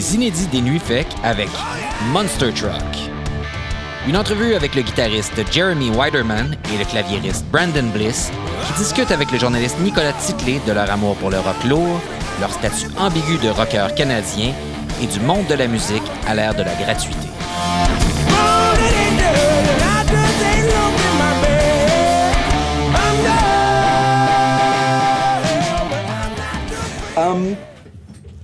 les inédits des Nuits Fek avec Monster Truck. Une entrevue avec le guitariste Jeremy Widerman et le claviériste Brandon Bliss qui discutent avec le journaliste Nicolas Titley de leur amour pour le rock lourd, leur statut ambigu de rocker canadien et du monde de la musique à l'ère de la gratuité. Um,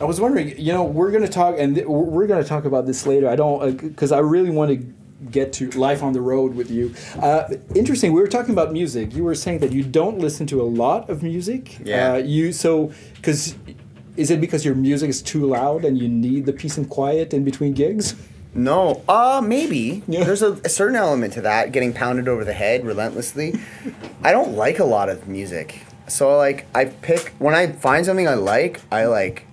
I was wondering, you know, we're going to talk, and th- we're going to talk about this later. I don't, because I really want to get to life on the road with you. Uh, interesting. We were talking about music. You were saying that you don't listen to a lot of music. Yeah. Uh, you so because is it because your music is too loud and you need the peace and quiet in between gigs? No, uh, maybe. Yeah. There's a, a certain element to that, getting pounded over the head relentlessly. I don't like a lot of music. So, like, I pick, when I find something I like, I like,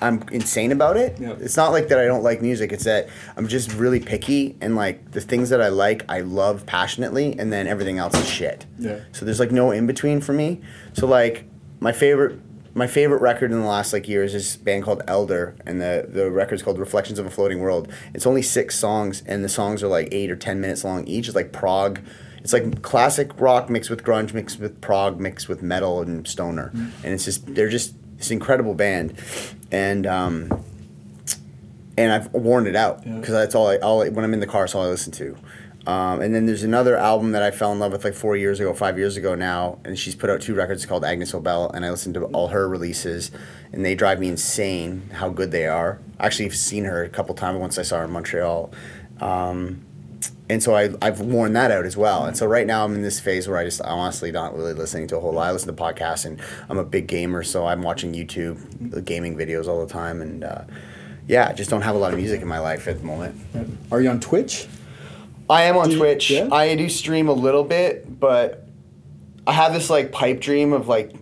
I'm insane about it. Yeah. It's not like that I don't like music, it's that I'm just really picky, and, like, the things that I like, I love passionately, and then everything else is shit. Yeah. So, there's, like, no in between for me. So, like, my favorite. My favorite record in the last like years is this band called Elder, and the the record's called Reflections of a Floating World. It's only six songs, and the songs are like eight or ten minutes long each. It's like prog. It's like classic rock mixed with grunge, mixed with prog, mixed with metal and stoner, mm. and it's just they're just this incredible band, and um, and I've worn it out because that's all I all I- when I'm in the car, that's all I listen to. Um, and then there's another album that I fell in love with like four years ago, five years ago now, and she's put out two records called Agnes Obel, and I listen to all her releases, and they drive me insane how good they are. I actually have seen her a couple times once I saw her in Montreal. Um, and so I, I've worn that out as well. And so right now I'm in this phase where I just I'm honestly not really listening to a whole lot. I listen to podcasts, and I'm a big gamer, so I'm watching YouTube gaming videos all the time, and uh, yeah, I just don't have a lot of music in my life at the moment. Are you on Twitch? I am on Do you- Twitch. yeah? I do stream a little bit, but I have this like pipe dream of like,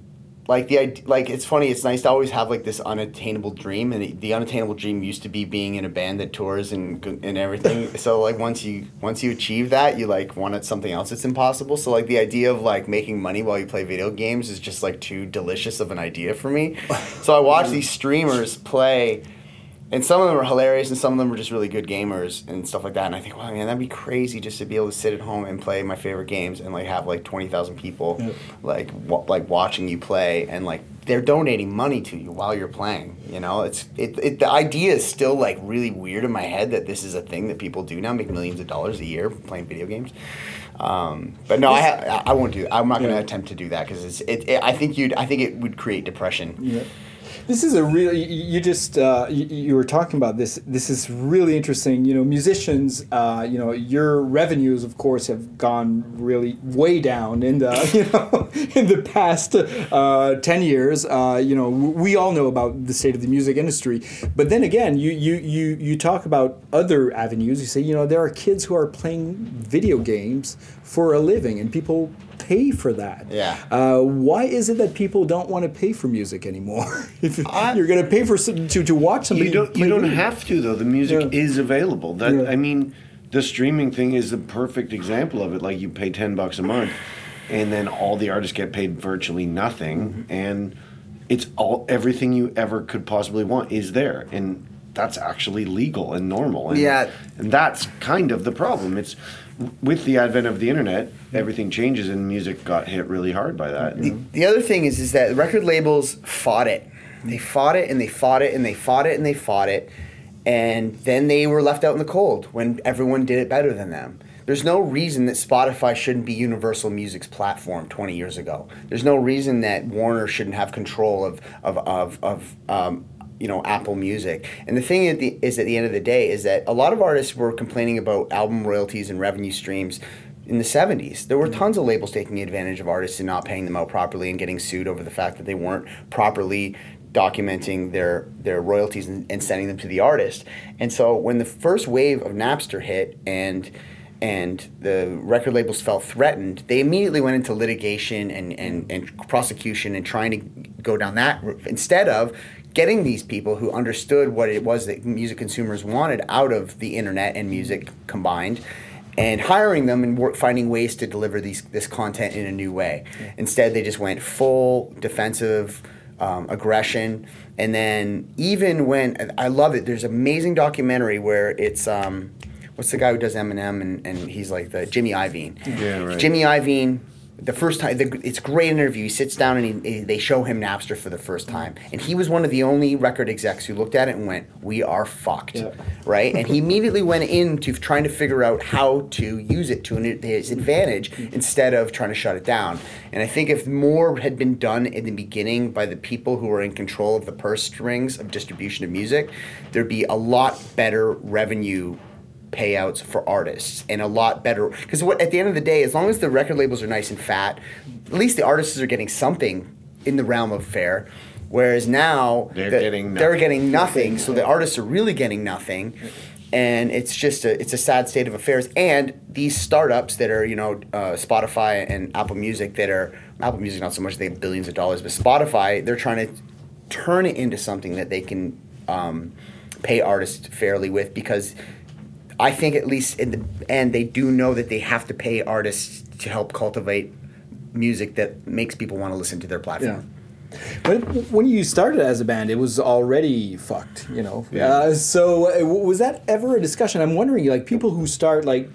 like the like it's funny. It's nice to always have like this unattainable dream, and the, the unattainable dream used to be being in a band that tours and and everything. so like once you once you achieve that, you like want something else that's impossible. So like the idea of like making money while you play video games is just like too delicious of an idea for me. so I watch mm. these streamers play and some of them are hilarious and some of them are just really good gamers and stuff like that and i think wow man that'd be crazy just to be able to sit at home and play my favorite games and like have like 20000 people Yeah. like wa- like watching you play and like they're donating money to you while you're playing you know it's it, it the idea is still like really weird in my head that this is a thing that people do now make millions of dollars a year playing video games um, but no, I, ha- I won't do. I'm not going to Yeah. attempt to do that because it's. It, it, I think you'd. I think it would create depression. Yeah. This is a really you just uh, you, you were talking about this. This is really interesting. You know, musicians. Uh, you know, your revenues, of course, have gone really way down in the you know in the past uh, ten years. Uh, you know, we all know about the state of the music industry. But then again, you you you you talk about other avenues. You say, you know, there are kids who are playing video games for a living, and people pay for that. Yeah. Uh, why is it that people don't want to pay for music anymore? if I- you're going to pay for some, to, to watch somebody, You don't. You don't video. have to though. The music Yeah. is available. That Yeah. I mean, the streaming thing is the perfect example of it. Like you pay ten bucks a month, and then all the artists get paid virtually nothing, Mm-hmm. and it's all everything you ever could possibly want is there, and that's actually legal and normal. And, Yeah. and that's kind of the problem. It's with the advent of the internet, everything changes, and music got hit really hard by that. The, the other thing is, is that record labels fought it. They fought it and they fought it and they fought it and they fought it, and then they were left out in the cold when everyone did it better than them. There's no reason that Spotify shouldn't be Universal Music's platform 20 years ago. There's no reason that Warner shouldn't have control of of of, of um, you know Apple Music. And the thing at the, is, at the end of the day, is that a lot of artists were complaining about album royalties and revenue streams in the 70s. There were mm-hmm. tons of labels taking advantage of artists and not paying them out properly and getting sued over the fact that they weren't properly documenting their their royalties and, and sending them to the artist. And so when the first wave of Napster hit and and the record labels felt threatened, they immediately went into litigation and, and, and prosecution and trying to go down that route instead of getting these people who understood what it was that music consumers wanted out of the internet and music combined and hiring them and work, finding ways to deliver these this content in a new way. Instead, they just went full defensive, um, aggression, and then even when I love it, there's an amazing documentary where it's um, what's the guy who does Eminem and, and he's like the Jimmy Iovine. Yeah, right. Jimmy Iovine. The first time, the, it's a great interview. He sits down and he, they show him Napster for the first time, and he was one of the only record execs who looked at it and went, "We are fucked," Yeah. right? And he immediately went into trying to figure out how to use it to his advantage instead of trying to shut it down. And I think if more had been done in the beginning by the people who are in control of the purse strings of distribution of music, there'd be a lot better revenue payouts for artists and a lot better because what at the end of the day as long as the record labels are nice and fat at least the artists are getting something in the realm of fair. Whereas now They're the- getting they're nothing. getting nothing so the artists are really getting nothing. And it's just a it's a sad state of affairs. And these startups that are you know uh, spotify and apple music that are apple music not so much they have billions of dollars but spotify they're trying to turn it into something that they can um, pay artists fairly with because I think at least in the end they do know that they have to pay artists to help cultivate music that makes people want to listen to their platform. When, when you started as a band, it was already fucked, you know. Yeah. Uh, so uh, was that ever a discussion? I'm wondering, like people who start like,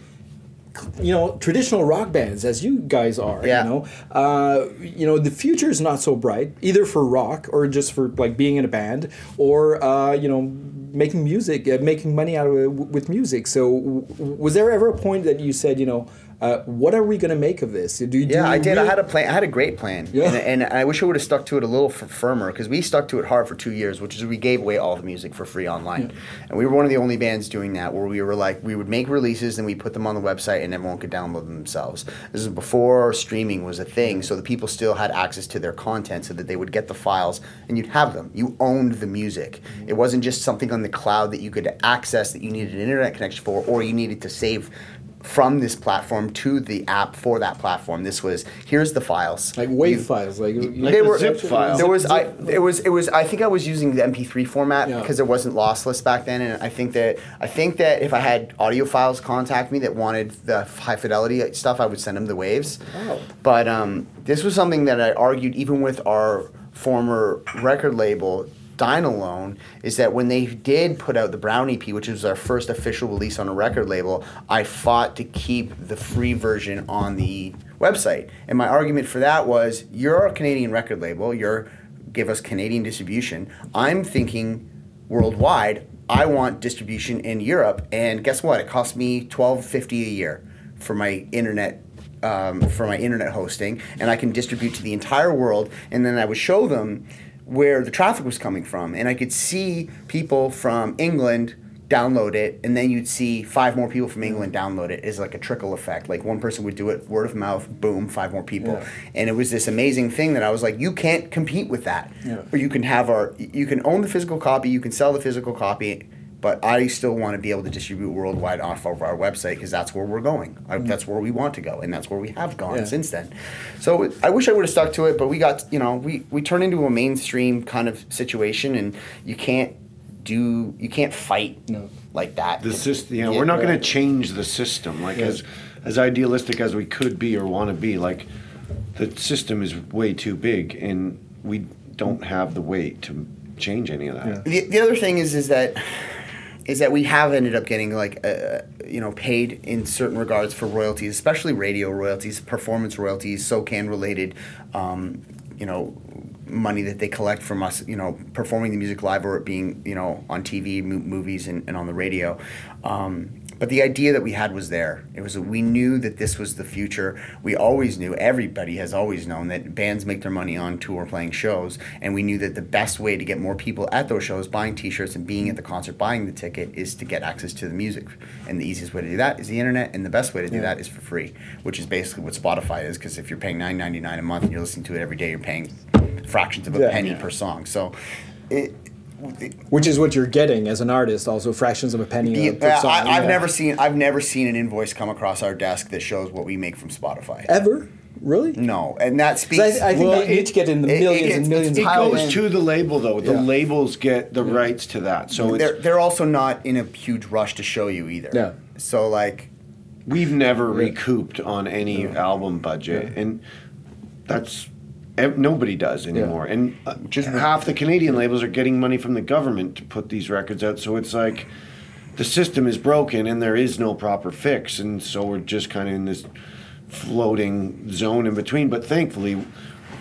you know, traditional rock bands, as you guys are, Yeah. you know, uh, you know, the future is not so bright either for rock or just for like being in a band or uh, you know making music, uh, making money out of with music. So w- was there ever a point that you said, you know, uh, what are we going to make of this? Do, do Yeah, I did. I had a plan. I had a great plan, Yeah. and, and I wish I would have stuck to it a little f- firmer because we stuck to it hard for two years, which is we gave away all the music for free online, and we were one of the only bands doing that where we were like we would make releases and we put them on the website and everyone could download them themselves. This is before streaming was a thing, so the people still had access to their content so that they would get the files and you'd have them. You owned the music. It wasn't just something on the cloud that you could access that you needed an internet connection for or you needed to save from this platform to the app for that platform. This was here's the files. like wave You- files, like, Like they the were zip files. There was I it was it was I think I was using the MP3 format Yeah. because it wasn't lossless back then, and I think that I think that if I had audiophiles contact me that wanted the high fidelity stuff, I would send them the waves. Oh. But um, this was something that I argued even with our former record label. Dine Alone is that when they did put out the Brown EP, which was our first official release on a record label, I fought to keep the free version on the website. And my argument for that was you're a Canadian record label, you're give us Canadian distribution. I'm thinking worldwide. I want distribution in Europe, and guess what? It costs me twelve fifty a year for my internet um, for my internet hosting, and I can distribute to the entire world. And then I would show them where the traffic was coming from, and I could see people from England download it, and then you'd see five more people from England download it. Is like a trickle effect. Like one person would do it, word of mouth, boom, five more people, Yeah. and it was this amazing thing that I was like, you can't compete with that. Yeah. Or you can have our, you can own the physical copy, you can sell the physical copy. But I still want to be able to distribute worldwide off of our website because that's where we're going. I, mm-hmm. that's where we want to go, and that's where we have gone Yeah. since then. So I wish I would have stuck to it, but we got you know we we turned into a mainstream kind of situation, and you can't do you can't fight No. like that. the system. You know, Yeah, we're not going to change the system. Like Yeah. as as idealistic as we could be or want to be, like the system is way too big, and we don't have the weight to change any of that. The, the other thing is is that is that we have ended up getting like uh, you know paid in certain regards for royalties, especially radio royalties, performance royalties, SOCAN related, um, you know, money that they collect from us, you know, performing the music live or it being you know on TV, mo- movies, and, and on the radio. Um, but the idea that we had was there. It was we knew that this was the future. We always knew. Everybody has always known that bands make their money on tour playing shows, and we knew that the best way to get more people at those shows, buying T-shirts and being at the concert, buying the ticket, is to get access to the music. And the easiest way to do that is the internet, and the best way to do Yeah. that is for free, which is basically what Spotify is. Because if you're paying nine ninety nine a month and you're listening to it every day, you're paying fractions of a Yeah. penny Yeah. per song. So. It, Which is what you're getting as an artist, also fractions of a penny the- uh, per uh, song. I, I've yeah. never seen I've never seen an invoice come across our desk that shows what we make from Spotify. ever really. No, and that 'Cause speaks. I, I think Well, they need it- to get in the it- it millions and millions. It higher goes end. to the label though. The Yeah. labels get the rights to that. So they're it's, they're also not in a huge rush to show you either. Yeah. So like, we've never Yeah. recouped on any album budget, and that's ev- nobody does anymore, and uh, just half the Canadian labels are getting money from the government to put these records out. So it's like the system is broken, and there is no proper fix, and so we're just kind of in this floating zone in between. But thankfully.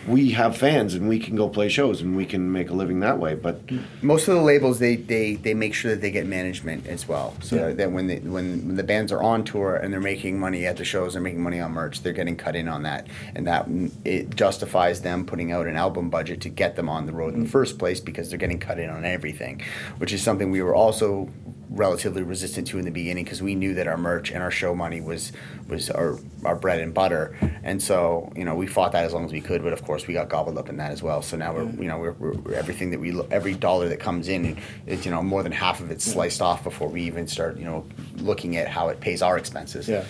We have fans and we can go play shows and we can make a living that way. But most of the labels they, they, they make sure that they get management as well so Yeah. that when, they, when when the bands are on tour and they're making money at the shows they're making money on merch they're getting cut in on that and that mm, it justifies them putting out an album budget to get them on the road in the first place because they're getting cut in on everything which is something we were also relatively resistant to in the beginning because we knew that our merch and our show money was was our our bread and butter. And so you know we fought that as long as we could but of course we got gobbled up in that as well. So now we're mm. you know we're, we're, we're everything that we lo- every dollar that comes in it's you know more than half of it's sliced off before we even start you know looking at how it pays our expenses. Yeah.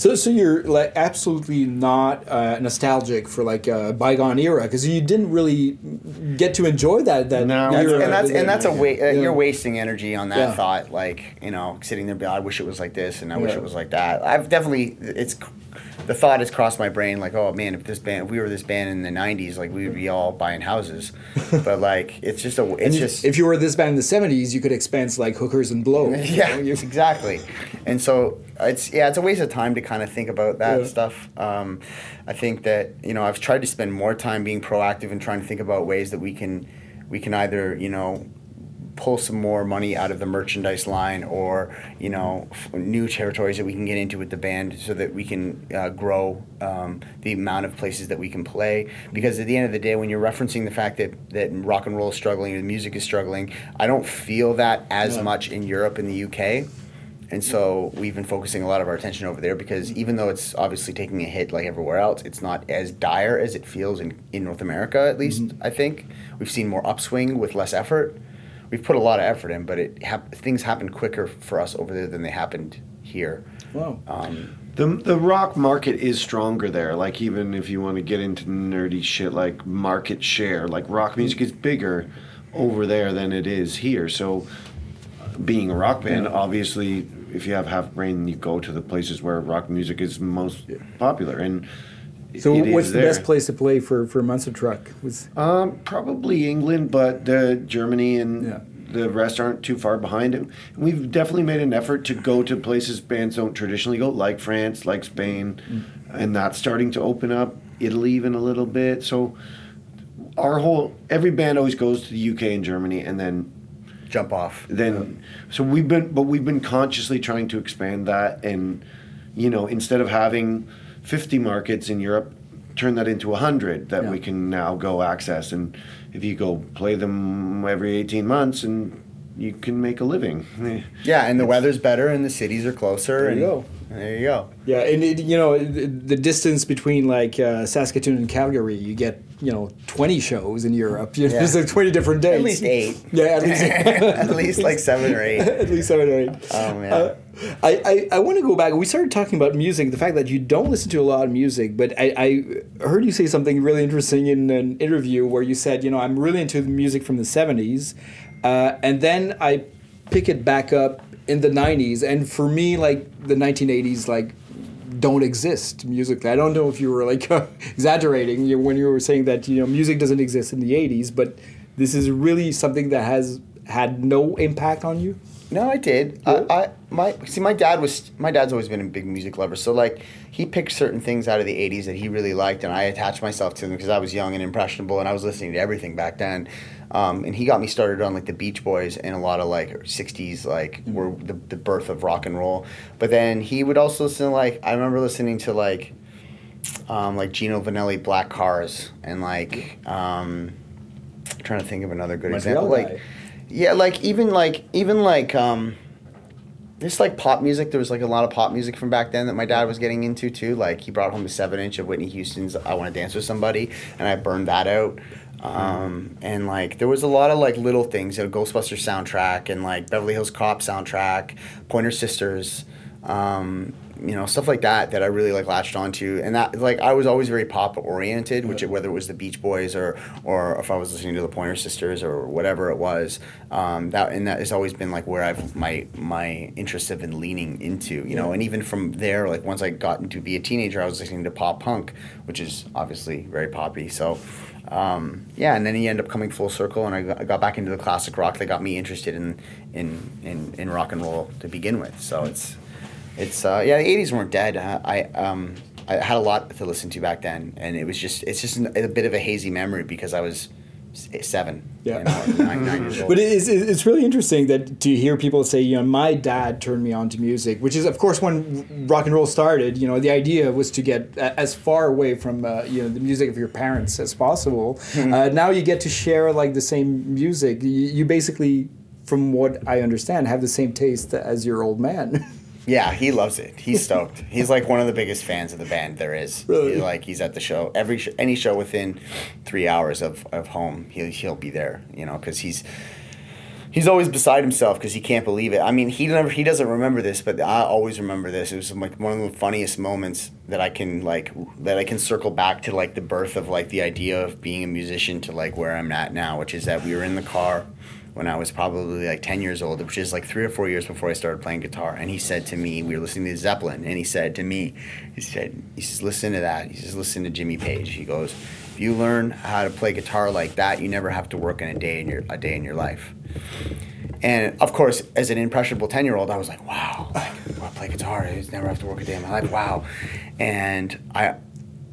So, so you're like absolutely not uh, nostalgic for like a bygone era because you didn't really get to enjoy that that No. That's- and that's and that's a wa- uh, Yeah. you're wasting energy on that Yeah. thought like you know sitting there being, I wish it was like this and I wish it was like that I've definitely it's the thought has crossed my brain like oh man if this band if we were this band in the 90s like we would be all buying houses but like it's just a it's And just if you were this band in the '70s, you could expense like hookers and blow. you yeah, know, exactly. And so it's yeah, it's a waste of time to kind of think about that Yeah. stuff. Um, I think that you know I've tried to spend more time being proactive and trying to think about ways that we can we can either you know pull some more money out of the merchandise line or you know f- new territories that we can get into with the band so that we can uh, grow um, the amount of places that we can play because at the end of the day when you're referencing the fact that, that rock and roll is struggling and music is struggling i don't feel that as Yeah. much in europe and the uk and so we've been focusing a lot of our attention over there because even though it's obviously taking a hit like everywhere else, it's not as dire as it feels in, in North America, at least, I think. We've seen more upswing with less effort. We've put a lot of effort in, but it hap- things happen quicker for us over there than they happened here. Wow. Um, The the rock market is stronger there. Like even if you want to get into nerdy shit like market share, like rock music is bigger over there than it is here. So being a rock band, obviously if you have half brain you go to the places where rock music is most popular and So what's the best place to play for for Monster Truck? Was Um, probably England, but uh, Germany and Yeah. the rest aren't too far behind it. We've definitely made an effort to go to places bands don't traditionally go, like France, like Spain, and that's starting to open up. Italy even a little bit. So our whole every band always goes to the UK and Germany, and then jump off. then so we've been but we've been consciously trying to expand that and you know instead of having 50 markets in Europe turn that into 100 that Yeah. we can now go access and if you go play them every 18 months and you can make a living Yeah, and the weather's better and the cities are closer. There and you go. There you go. yeah, and it, you know the, distance between like uh, Saskatoon and Calgary, you get you know twenty shows in Europe. You know, Yeah. There's like twenty different days. At least eight. Yeah, at least At least like seven or eight. at least seven or eight. Oh, man. Uh, I, I, I want to go back. We started talking about music, the fact that you don't listen to a lot of music, but I, I heard you say something really interesting in an interview where you said, you know, I'm really into the music from the 70s, uh, and then I pick it back up in the 90s, and for me, like the 1980s, like don't exist musically. I don't know if you were like exaggerating you- when you were saying that you know music doesn't exist in the 80s, but this is really something that has had no impact on you. No, I did. I, I my see my dad was my dad's always been a big music lover. So like he picked certain things out of the '80s that he really liked, and I attached myself to them because I was young and impressionable, and I was listening to everything back then. Um, and he got me started on like the Beach Boys and a lot of like '60s like were the, the birth of rock and roll. But then he would also listen to like I remember listening to like um, like Gino Vannelli Black Cars and like um, trying to think of another good Montreal example guy. like yeah like even like even like um just like pop music there was like a lot of pop music from back then that my dad was getting into too like he brought home a seven inch of whitney houston's i want to dance with somebody and i burned that out um, and like there was a lot of like little things you know ghostbusters soundtrack and like beverly hills cop soundtrack pointer sisters um, you know stuff like that that I really like latched onto, and that like I was always very pop oriented, which whether it was the Beach Boys or or if I was listening to the Pointer Sisters or whatever it was, um, that and that has always been like where I've my my interests have been leaning into, you know, and even from there, like once I got into be a teenager, I was listening to pop punk, which is obviously very poppy, so. Um, yeah, and then he ended up coming full circle, and I got, I got back into the classic rock that got me interested in, in, in, in rock and roll to begin with. So it's it's uh, yeah, the '80s weren't dead. Uh, I um, I had a lot to listen to back then, and it was just it's just a bit of a hazy memory because I was seven. Yeah. Know, nine, nine years old. But it is, it's really interesting that to hear people say, you know, my dad turned me on to music, which is, of course, when rock and roll started. You know, the idea was to get as far away from uh, you know the music of your parents as possible. Uh, now you get to share like the same music. You, you basically, from what I understand, have the same taste as your old man. Yeah, he loves it. He's stoked. he's like one of the biggest fans of the band there is. Really? He, like he's at the show every sh- any show within three hours of, of home. He'll he'll be there. You know, because he's he's always beside himself because he can't believe it. I mean, he never he doesn't remember this, but I always remember this. It was like one of the funniest moments that I can like that I can circle back to like the birth of like the idea of being a musician to like where I'm at now, which is that we were in the car when I was probably like 10 years old, which is like three or four years before I started playing guitar. And he said to me, we were listening to Zeppelin, and he said to me, he said, he says, listen to that. He says, listen to Jimmy Page. He goes, if you learn how to play guitar like that, you never have to work in a day in your a day in your life. And of course, as an impressionable 10 year old, I was like, wow, like, I play guitar. I never have to work a day in my life. Wow. And I,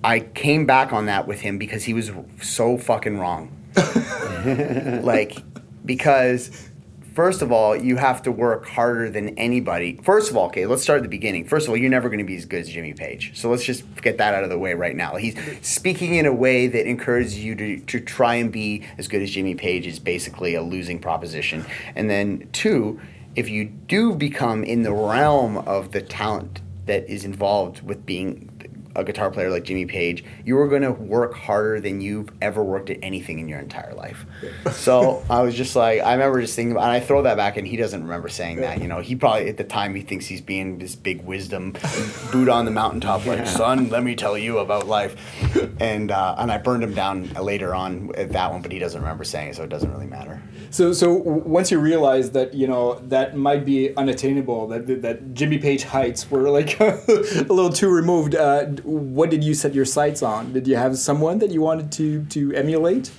I came back on that with him because he was so fucking wrong. like, because first of all, you have to work harder than anybody. First of all, okay, let's start at the beginning. First of all, you're never going to be as good as Jimmy Page. So let's just get that out of the way right now. He's speaking in a way that encourages you to, to try and be as good as Jimmy Page is basically a losing proposition. And then, two, if you do become in the realm of the talent that is involved with being a guitar player like Jimmy Page, you are going to work harder than you've ever worked at anything in your entire life. so I was just like, I remember just thinking, about, and I throw that back, and he doesn't remember saying that. You know, he probably at the time he thinks he's being this big wisdom Buddha on the mountaintop, like son, let me tell you about life. And uh, and I burned him down later on at that one, but he doesn't remember saying it, so it doesn't really matter. So, so once you realize that you know that might be unattainable, that that- that Jimmy Page heights were like a little too removed. Uh, what did you set your sights on? Did you have someone that you wanted to to emulate?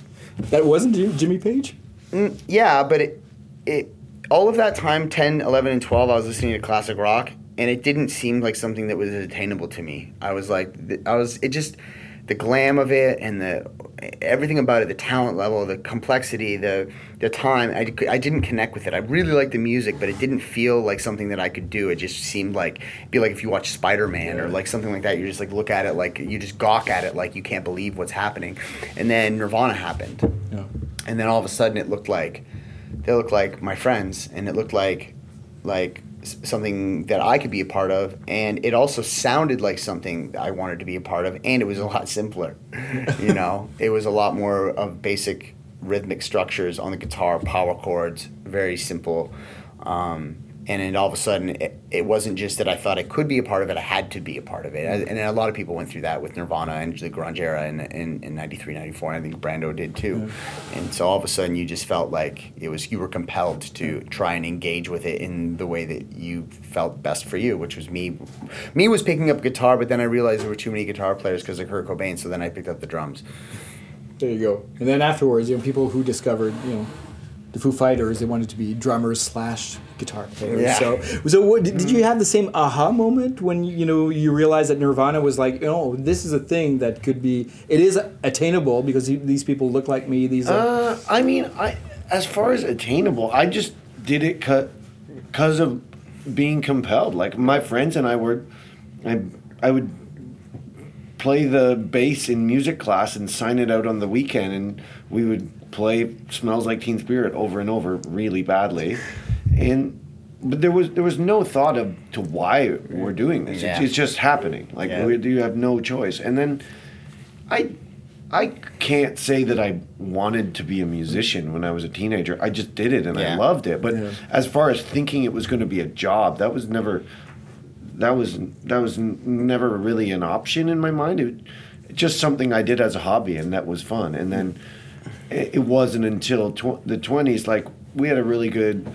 That wasn't Jim- Jimmy Page. Mm, yeah, but it, it all of that time 10, 11 and 12 I was listening to classic rock and it didn't seem like something that was attainable to me. I was like I was it just the glam of it and the everything about it, the talent level, the complexity, the the time, I, I didn't connect with it. I really liked the music, but it didn't feel like something that I could do. It just seemed like be like if you watch Spider Man or like something like that. You just like look at it like you just gawk at it like you can't believe what's happening. And then Nirvana happened Yeah. and then all of a sudden it looked like they looked like my friends and it looked like like something that I could be a part of and it also sounded like something I wanted to be a part of and it was a lot simpler you know? It was a lot more of basic rhythmic structures on the guitar power chords very simple um, and then all of a sudden it, it wasn't just that I thought I could be a part of it I had to be a part of it. And, and a lot of people went through that with Nirvana and the grunge era in, in, in 93 94 and I think Brando did too. And so all of a sudden you just felt like it was you were compelled to try and engage with it in the way that you felt best for you which was me me was picking up guitar but then I realized there were too many guitar players because of Kurt Cobain so then I picked up the drums. There you go. And then afterwards, you know, people who discovered, you know, the Foo Fighters, they wanted to be drummers slash guitar players. Yeah. So, so what, did, did you have the same aha moment when you know you realized that Nirvana was like, oh, this is a thing that could be, it is attainable because these people look like me. These are, Uh, I mean, I as far as attainable, I just did it because of being compelled. Like my friends and I were, I I would play the bass in music class and sign it out on the weekend, and we would play "Smells Like Teen Spirit" over and over really badly, and. But there was there was no thought of to why we're doing this. Yeah. It's, it's just happening. Like Yeah. we, you have no choice. And then I I can't say that I wanted to be a musician when I was a teenager. I just did it and I loved it. But Yeah. as far as thinking it was going to be a job, that was never that was that was never really an option in my mind. It, just something I did as a hobby, and that was fun. And then it, wasn't until tw- the twenties, like we had a really good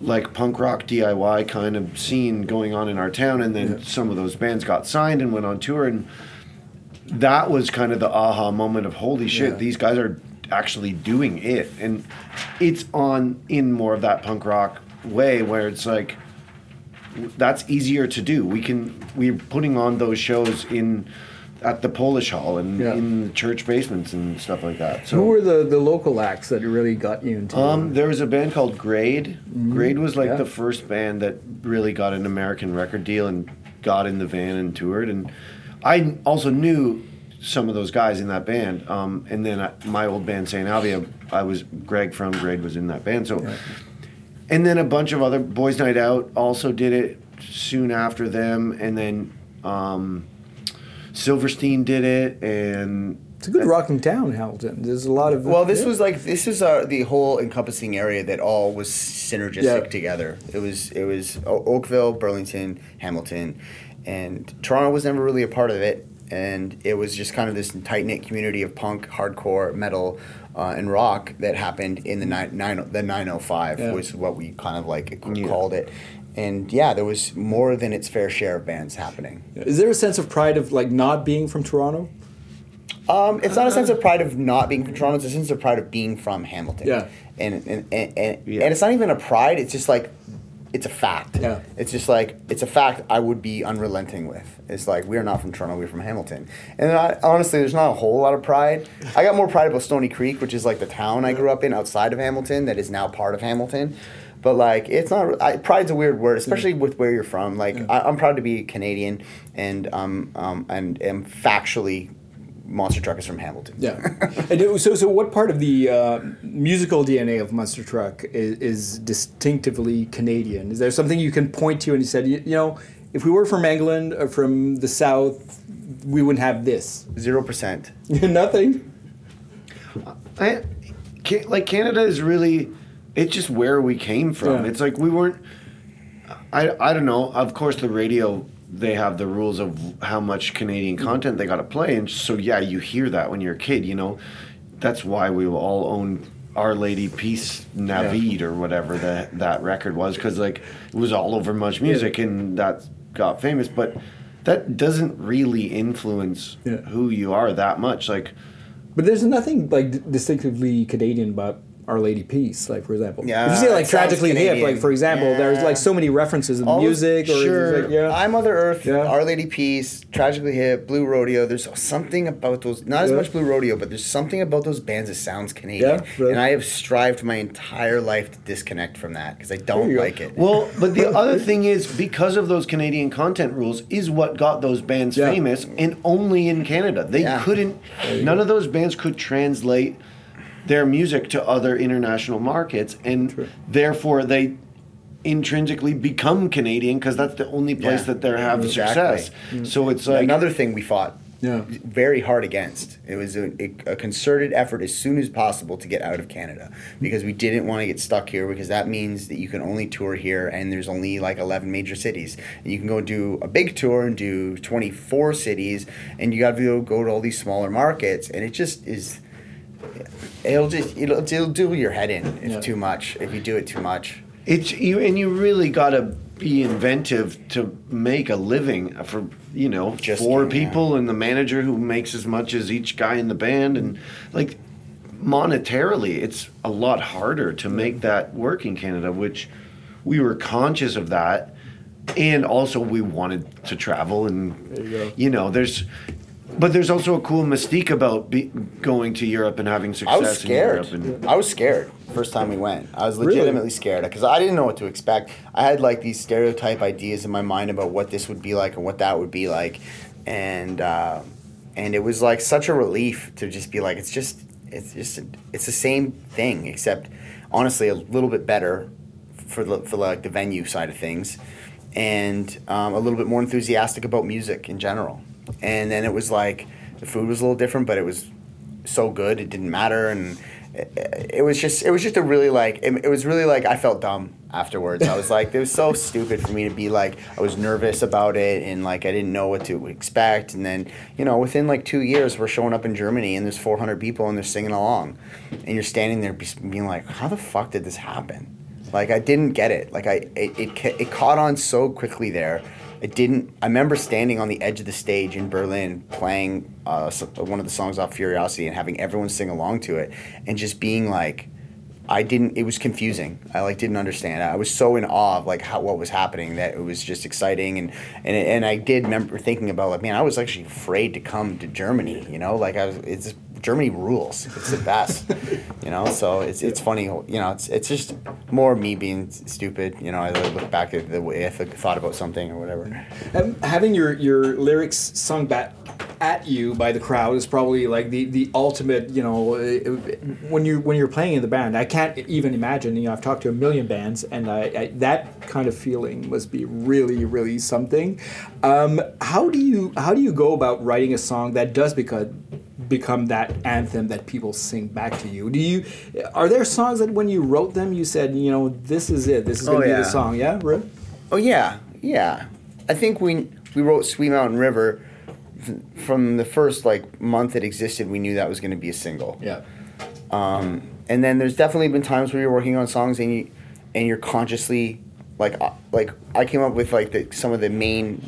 like punk rock DIY kind of scene going on in our town, and then some of those bands got signed and went on tour, and that was kind of the aha moment of holy shit, Yeah. these guys are actually doing it, and it's on in more of that punk rock way where it's like that's easier to do. We can we're putting on those shows in at the Polish Hall and Yeah. in the church basements and stuff like that. So Who were the, the local acts that really got you into? um, there was a band called Grade. Grade was like Mm-hmm. Yeah. the first band that really got an American record deal and got in the van and toured. And I also knew some of those guys in that band. Um, and then I, my old band, St. Avia, I was Greg from Grade was in that band. So, and then a bunch of other Boys Night Out also did it soon after them. And then um, Silverstein did it. And it's a good rocking town, Hamilton. There's a lot of. Well, this yeah. was like this is uh, the whole encompassing area that all was synergistic Yeah. together. It was it was O- Oakville, Burlington, Hamilton, and Toronto was never really a part of it. And it was just kind of this tight knit community of punk, hardcore, metal, uh, and rock that happened in the nine, nine the nine oh five Yeah. was what we kind of like Yeah. called it. And yeah, there was more than its fair share of bands happening. Is there a sense of pride of like not being from Toronto? Um, it's not a sense of pride of not being from Toronto. It's a sense of pride of being from Hamilton. Yeah. And and, and, and, Yeah. and it's not even a pride. It's just like, it's a fact. Yeah. It's just like it's a fact. I would be unrelenting with. It's like we are not from Toronto. We're from Hamilton. And I, honestly, there's not a whole lot of pride. I got more pride about Stoney Creek, which is like the town I grew up in outside of Hamilton, that is now part of Hamilton. But like, it's not. I, pride's a weird word, especially with where you're from. Like, I, I'm proud to be Canadian, and um, um, and am factually, Monster Truck is from Hamilton. Yeah. and it, so, so what part of the uh, musical DNA of Monster Truck is, is distinctively Canadian? Is there something you can point to and you said, you, you know, if we were from England or from the South, we wouldn't have this? Zero percent. Nothing. I, ca- like Canada is really, it's just where we came from. Yeah. It's like we weren't. I I don't know. Of course, the radio they have the rules of how much Canadian mm-hmm. content they got to play, and so yeah, you hear that when you're a kid. You know, that's why we all own Our Lady Peace Naveed or whatever that that record was because like it was all over Much Music and that got famous, but that doesn't really influence Yeah. who you are that much. Like. But there's nothing like distinctively Canadian about Our Lady Peace, like for example. Yeah, if you see like tragically hip, like for example, there's like so many references in All- music or sure. like, yeah. I Mother Earth, Yeah. Our Lady Peace, Tragically Hip, Blue Rodeo. There's something about those. Not as much Blue Rodeo, but there's something about those bands that sounds Canadian. Yeah, right. And I have strived my entire life to disconnect from that because I don't you go. like it. Well, but the other thing is because of those Canadian content rules is what got those bands Yeah. famous and only in Canada. They Yeah. couldn't none of those bands could translate their music to other international markets and True. therefore they intrinsically become Canadian because that's the only place Yeah. that they have Exactly. success. Mm. So it's like Another thing we fought Yeah. very hard against. It was a, a concerted effort as soon as possible to get out of Canada because we didn't want to get stuck here because that means that you can only tour here and there's only like 11 major cities. And you can go do a big tour and do 24 cities and you got to go to all these smaller markets and it just is it'll just it'll, it'll do your head in if Yeah. too much if you do it too much. It's you, and you really got to be inventive to make a living for you know Just four you, yeah. people and the manager who makes as much as each guy in the band and like monetarily it's a lot harder to make that work in Canada which we were conscious of that and also we wanted to travel and There you go. you know there's but there's also a cool mystique about be, going to Europe and having success I was scared. in Europe and I was scared first time we went. I was Really? legitimately scared because I didn't know what to expect. I had like these stereotype ideas in my mind about what this would be like and what that would be like, and uh, and it was like such a relief to just be like it's just it's just it's the same thing except honestly a little bit better for the, for like the venue side of things, and um, a little bit more enthusiastic about music in general. And then it was like the food was a little different, but it was so good it didn't matter and it, it was just it was just a really like it, it was really like I felt dumb afterwards. I was like, it was so stupid for me to be like, I was nervous about it and like I didn't know what to expect. And then, you know, within like two years, we're showing up in Germany and there's 400 people and they're singing along. And you're standing there being like, how the fuck did this happen? Like, I didn't get it. Like, I, it, it, it caught on so quickly there. I didn't. I remember standing on the edge of the stage in Berlin playing uh, one of the songs off Furiosity and having everyone sing along to it, and just being like, I didn't. It was confusing. I like didn't understand. I was so in awe of like how what was happening that it was just exciting and and and I did remember thinking about like man, I was actually afraid to come to Germany. You know, like I was. It's Germany rules. It's the best. you know, so it's it's funny. You know, it's it's just more me being stupid. You know, I look back at the way I thought about something or whatever. Um, having your your lyrics sung back at you by the crowd is probably like the, the ultimate you know when you when you're playing in the band i can't even imagine you know i've talked to a million bands and I, I that kind of feeling must be really really something um, how do you how do you go about writing a song that does become become that anthem that people sing back to you do you are there songs that when you wrote them you said you know this is it this is going to oh, be the song yeah really? oh yeah yeah i think we we wrote sweet mountain river from the first like month it existed, we knew that was going to be a single. Yeah. Um, and then there's definitely been times where you're working on songs and you and you're consciously like uh, like I came up with like the, some of the main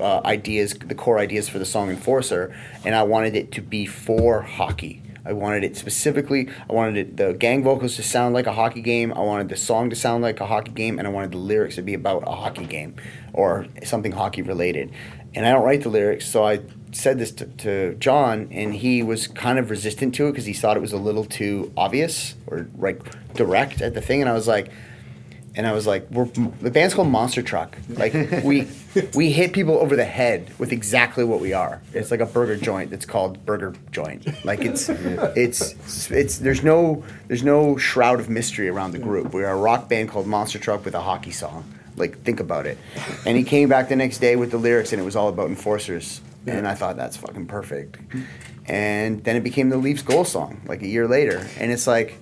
uh, ideas, the core ideas for the song Enforcer, and I wanted it to be for hockey. I wanted it specifically. I wanted it, the gang vocals to sound like a hockey game. I wanted the song to sound like a hockey game, and I wanted the lyrics to be about a hockey game or something hockey related. And I don't write the lyrics, so I said this to, to John, and he was kind of resistant to it because he thought it was a little too obvious or like direct at the thing. And I was like, and I was like, we're the band's called Monster Truck. Like we we hit people over the head with exactly what we are. It's like a burger joint that's called Burger Joint. Like it's it's it's there's no there's no shroud of mystery around the group. We're a rock band called Monster Truck with a hockey song. Like think about it. And he came back the next day with the lyrics, and it was all about enforcers and I thought that's fucking perfect. And then it became the Leafs goal song like a year later, and it's like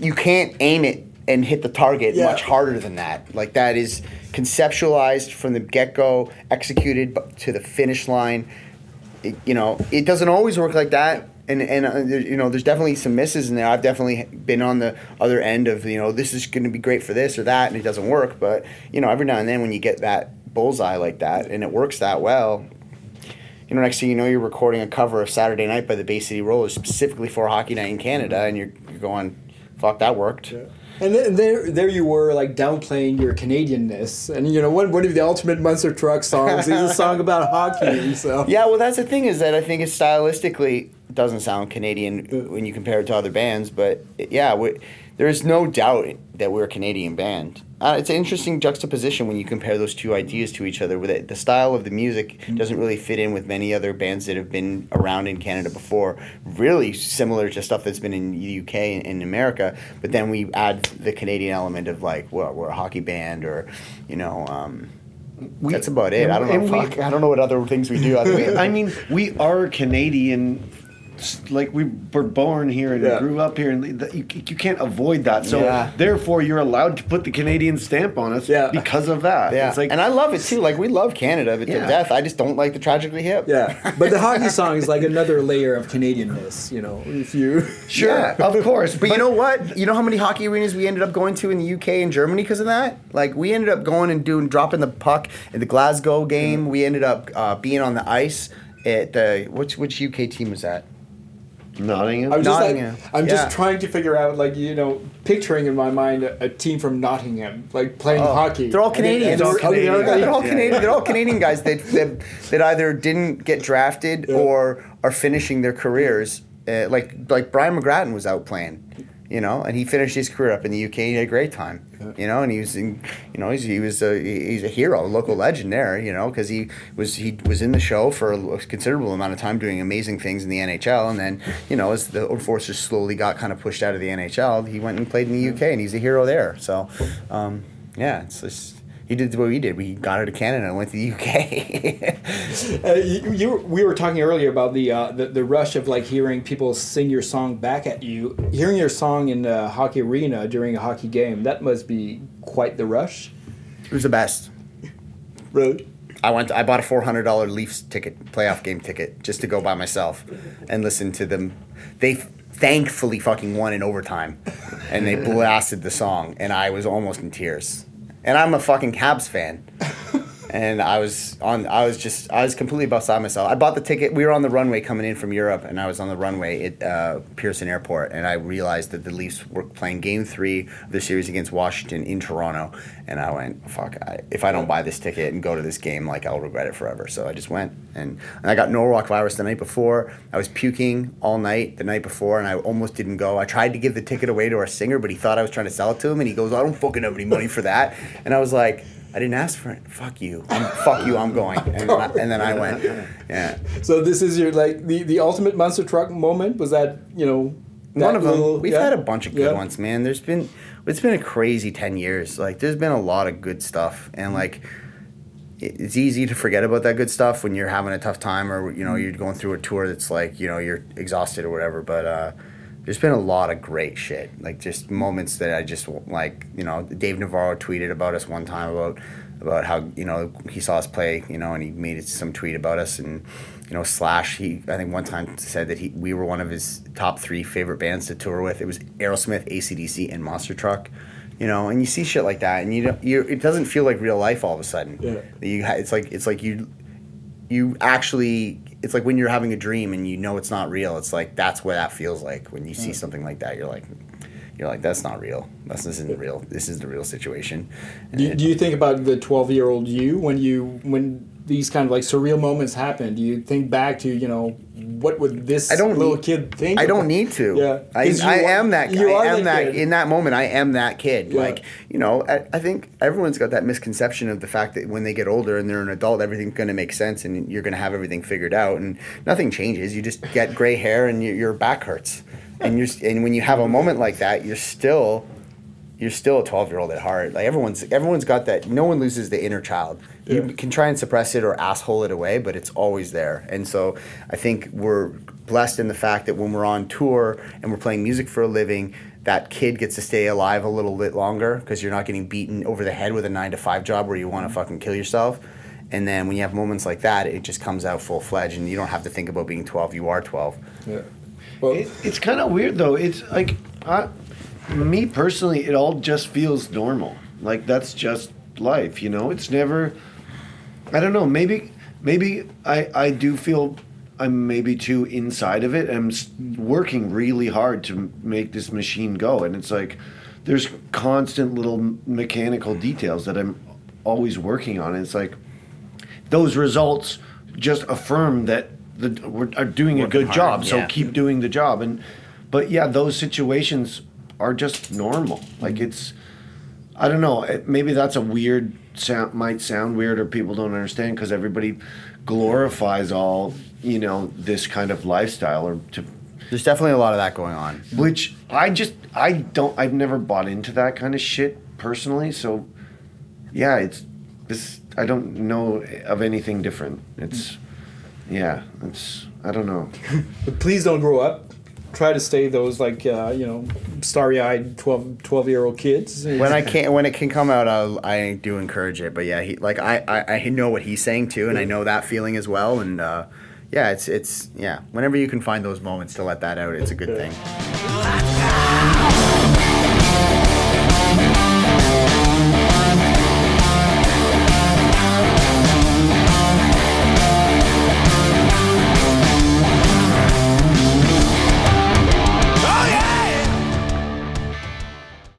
you can't aim it and hit the target yeah. much harder than that. Like that is conceptualized from the get go, executed to the finish line. It, you know, it doesn't always work like that. And, and uh, you know, there's definitely some misses in there. I've definitely been on the other end of you know this is going to be great for this or that, and it doesn't work. But you know, every now and then when you get that bullseye like that and it works that well, you know, next thing you know, you're recording a cover of Saturday Night by the Bay City Rollers specifically for Hockey Night in Canada, and you're, you're going, fuck, that worked. Yeah. And then there, there you were, like downplaying your Canadianness, and you know, one, one of the ultimate Monster Truck songs? Is a song about hockey. So. Yeah, well, that's the thing is that I think it stylistically doesn't sound Canadian uh. when you compare it to other bands, but yeah, we, there is no doubt that we're a Canadian band uh, it's an interesting juxtaposition when you compare those two ideas to each other. With it, the style of the music mm-hmm. doesn't really fit in with many other bands that have been around in Canada before. Really similar to stuff that's been in the UK and in America, but then we add the Canadian element of like, well, we're a hockey band, or you know. Um, we, that's about it. I don't know. We, I don't know what other things we do. I mean, we are Canadian like we were born here and yeah. grew up here, and the, you, you can't avoid that. So yeah. therefore, you're allowed to put the Canadian stamp on us yeah. because of that. Yeah, like, and I love it too. Like we love Canada to death. I just don't like the tragically hip. Yeah, but the hockey song is like another layer of Canadianness. You know, if you sure, of course. But, but, you know what? You know how many hockey arenas we ended up going to in the UK and Germany because of that? Like we ended up going and doing dropping the puck in the Glasgow game. We ended up uh, being on the ice at the which which UK team was that? Nottingham. I'm just Nottingham. Like, I'm yeah. just trying to figure out, like you know, picturing in my mind a, a team from Nottingham, like playing oh, hockey. They're all Canadians. They're, all Canadian. they're all Canadian. They're all Canadian guys that, that that either didn't get drafted yeah. or are finishing their careers. Uh, like like Brian McGrattan was out playing you know, and he finished his career up in the UK. He had a great time, you know, and he was, in, you know, he's, he was a he's a hero, a local legend there, you know, because he was he was in the show for a considerable amount of time, doing amazing things in the NHL, and then you know, as the old forces slowly got kind of pushed out of the NHL, he went and played in the UK, and he's a hero there. So, um, yeah, it's just You did what we did. We got out of Canada and went to the UK. uh, you, you, we were talking earlier about the, uh, the the rush of like hearing people sing your song back at you. Hearing your song in a hockey arena during a hockey game that must be quite the rush. It was the best. Really. I went. To, I bought a four hundred dollar Leafs ticket, playoff game ticket, just to go by myself and listen to them. They thankfully fucking won in overtime, and they blasted the song, and I was almost in tears. And I'm a fucking Habs fan and I was on. I was just. I was completely beside myself. I bought the ticket. We were on the runway coming in from Europe, and I was on the runway at uh, Pearson Airport, and I realized that the Leafs were playing Game Three of the series against Washington in Toronto, and I went, "Fuck! I, if I don't buy this ticket and go to this game, like I'll regret it forever." So I just went, and, and I got Norwalk virus the night before. I was puking all night the night before, and I almost didn't go. I tried to give the ticket away to our singer, but he thought I was trying to sell it to him, and he goes, "I don't fucking have any money for that," and I was like. I didn't ask for it. Fuck you. I'm, fuck you. I'm going. And then, I, and then I went. Yeah. So this is your like the, the ultimate monster truck moment. Was that you know? One of them. Little, We've yeah? had a bunch of good yeah. ones, man. There's been it's been a crazy ten years. Like there's been a lot of good stuff, and mm-hmm. like it's easy to forget about that good stuff when you're having a tough time or you know you're going through a tour that's like you know you're exhausted or whatever. But uh, there's been a lot of great shit, like just moments that I just like. You know, Dave Navarro tweeted about us one time about about how you know he saw us play, you know, and he made some tweet about us, and you know, Slash. He I think one time said that he we were one of his top three favorite bands to tour with. It was Aerosmith, ACDC, and Monster Truck. You know, and you see shit like that, and you don't, you it doesn't feel like real life all of a sudden. Yeah. You it's like it's like you you actually it's like when you're having a dream and you know it's not real. It's like that's what that feels like when you see something like that. You're like, you're like, that's not real. This isn't real. This is the real situation. Do you, do you think about the 12 year old you when you when these kind of like surreal moments happen? Do you think back to you know what would this I don't little need, kid think? I don't need to. Yeah, I, I am that. You I am that, that in that moment. I am that kid. Yeah. Like you know, I, I, think everyone's got that misconception of the fact that when they get older and they're an adult, everything's going to make sense and you're going to have everything figured out, and nothing changes. You just get gray hair and you, your back hurts, and you're and when you have a moment like that, you're still you're still a 12 year old at heart. Like everyone's everyone's got that. No one loses the inner child. Yeah. You can try and suppress it or asshole it away, but it's always there. And so I think we're blessed in the fact that when we're on tour and we're playing music for a living, that kid gets to stay alive a little bit longer because you're not getting beaten over the head with a nine to five job where you want to mm-hmm. fucking kill yourself. And then when you have moments like that, it just comes out full fledged, and you don't have to think about being 12. You are 12. Yeah. Well, it, it's kind of weird though. It's like I, me personally, it all just feels normal. Like that's just life, you know. It's never. I don't know. Maybe maybe I I do feel I'm maybe too inside of it. I'm working really hard to make this machine go, and it's like there's constant little mechanical details that I'm always working on. And it's like those results just affirm that the we're are doing a good hard, job. So keep doing the job. And but yeah, those situations are just normal. Like mm-hmm. it's, I don't know. It, maybe that's a weird sound. Might sound weird, or people don't understand because everybody glorifies all you know this kind of lifestyle or to. There's definitely a lot of that going on. Which I just I don't I've never bought into that kind of shit personally. So, yeah, it's this. I don't know of anything different. It's yeah, it's I don't know. but please don't grow up try to stay those like uh, you know starry-eyed 12, 12 year old kids. When i can when it can come out I'll, i do encourage it but yeah he like I, I i know what he's saying too and i know that feeling as well and uh, yeah it's it's yeah whenever you can find those moments to let that out it's a good thing